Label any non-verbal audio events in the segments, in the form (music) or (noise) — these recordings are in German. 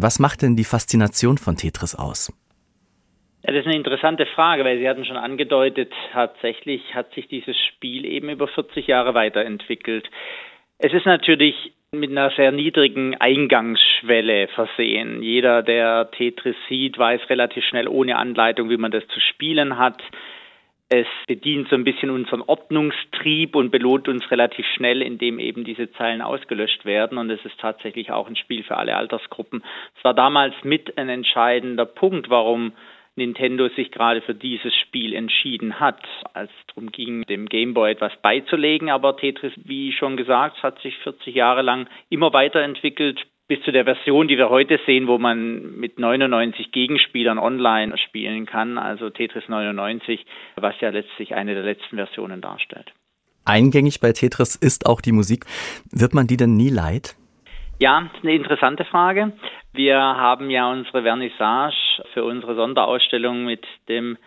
Was macht denn die Faszination von Tetris aus? Ja, das ist eine interessante Frage, weil Sie hatten schon angedeutet, tatsächlich hat sich dieses Spiel eben über 40 Jahre weiterentwickelt. Es ist natürlich mit einer sehr niedrigen Eingangsschwelle versehen. Jeder, der Tetris sieht, weiß relativ schnell ohne Anleitung, wie man das zu spielen hat. Es bedient so ein bisschen unseren Ordnungstrieb und belohnt uns relativ schnell, indem eben diese Zeilen ausgelöscht werden. Und es ist tatsächlich auch ein Spiel für alle Altersgruppen. Es war damals mit ein entscheidender Punkt, warum Nintendo sich gerade für dieses Spiel entschieden hat, als es darum ging, dem Game Boy etwas beizulegen. Aber Tetris, wie schon gesagt, hat sich 40 Jahre lang immer weiterentwickelt, bis zu der Version, die wir heute sehen, wo man mit 99 Gegenspielern online spielen kann, also Tetris 99, was ja letztlich eine der letzten Versionen darstellt. Eingängig bei Tetris ist auch die Musik. Wird man die denn nie leid? Ja, eine interessante Frage. Wir haben ja unsere Vernissage für unsere Sonderausstellung mit dem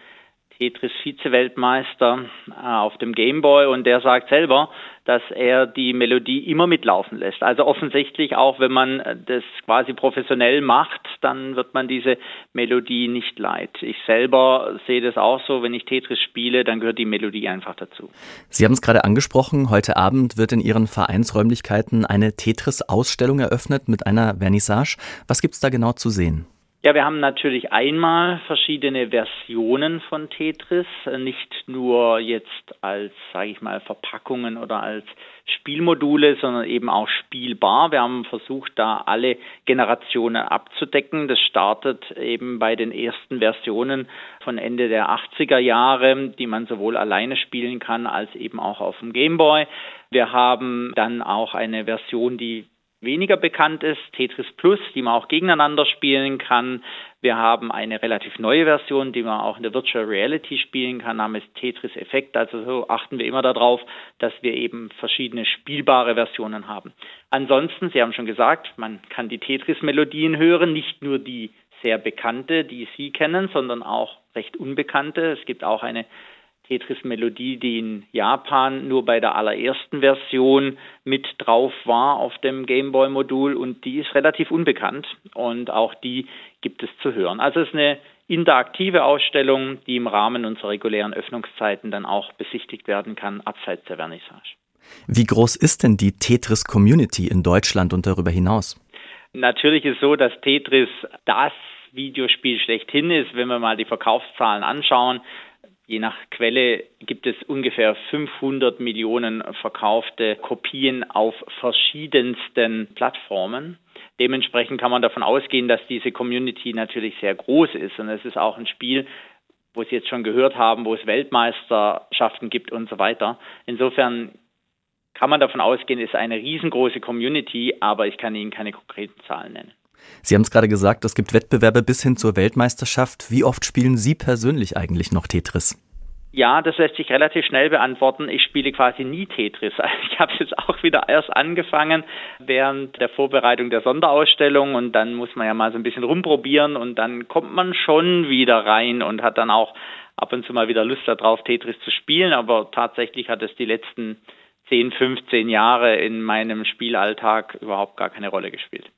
Tetris Vize-Weltmeister äh, auf dem Gameboy und der sagt selber, dass er die Melodie immer mitlaufen lässt. Also offensichtlich auch, wenn man das quasi professionell macht, dann wird man diese Melodie nicht leid. Ich selber sehe das auch so, wenn ich Tetris spiele, dann gehört die Melodie einfach dazu. Sie haben es gerade angesprochen, heute Abend wird in Ihren Vereinsräumlichkeiten eine Tetris-Ausstellung eröffnet mit einer Vernissage. Was gibt es da genau zu sehen? Ja, wir haben natürlich einmal verschiedene Versionen von Tetris, nicht nur jetzt als, sage ich mal, Verpackungen oder als Spielmodule, sondern eben auch spielbar. Wir haben versucht, da alle Generationen abzudecken. Das startet eben bei den ersten Versionen von Ende der 80er Jahre, die man sowohl alleine spielen kann als eben auch auf dem Gameboy. Wir haben dann auch eine Version, die weniger bekannt ist, Tetris Plus, die man auch gegeneinander spielen kann. Wir haben eine relativ neue Version, die man auch in der Virtual Reality spielen kann, namens Tetris Effekt. Also so achten wir immer darauf, dass wir eben verschiedene spielbare Versionen haben. Ansonsten, Sie haben schon gesagt, man kann die Tetris-Melodien hören, nicht nur die sehr bekannte, die Sie kennen, sondern auch recht unbekannte. Es gibt auch eine Tetris-Melodie, die in Japan nur bei der allerersten Version mit drauf war auf dem Gameboy-Modul und die ist relativ unbekannt und auch die gibt es zu hören. Also es ist eine interaktive Ausstellung, die im Rahmen unserer regulären Öffnungszeiten dann auch besichtigt werden kann, abseits der Vernissage. Wie groß ist denn die Tetris-Community in Deutschland und darüber hinaus? Natürlich ist so, dass Tetris das Videospiel schlechthin ist, wenn wir mal die Verkaufszahlen anschauen. Je nach Quelle gibt es ungefähr 500 Millionen verkaufte Kopien auf verschiedensten Plattformen. Dementsprechend kann man davon ausgehen, dass diese Community natürlich sehr groß ist. Und es ist auch ein Spiel, wo Sie jetzt schon gehört haben, wo es Weltmeisterschaften gibt und so weiter. Insofern kann man davon ausgehen, es ist eine riesengroße Community, aber ich kann Ihnen keine konkreten Zahlen nennen. Sie haben es gerade gesagt, es gibt Wettbewerbe bis hin zur Weltmeisterschaft. Wie oft spielen Sie persönlich eigentlich noch Tetris? Ja, das lässt sich relativ schnell beantworten. Ich spiele quasi nie Tetris. (laughs) Ich habe jetzt auch wieder erst angefangen während der Vorbereitung der Sonderausstellung und dann muss man ja mal so ein bisschen rumprobieren und dann kommt man schon wieder rein und hat dann auch ab und zu mal wieder Lust darauf, Tetris zu spielen. Aber tatsächlich hat es die letzten 10, 15 Jahre in meinem Spielalltag überhaupt gar keine Rolle gespielt.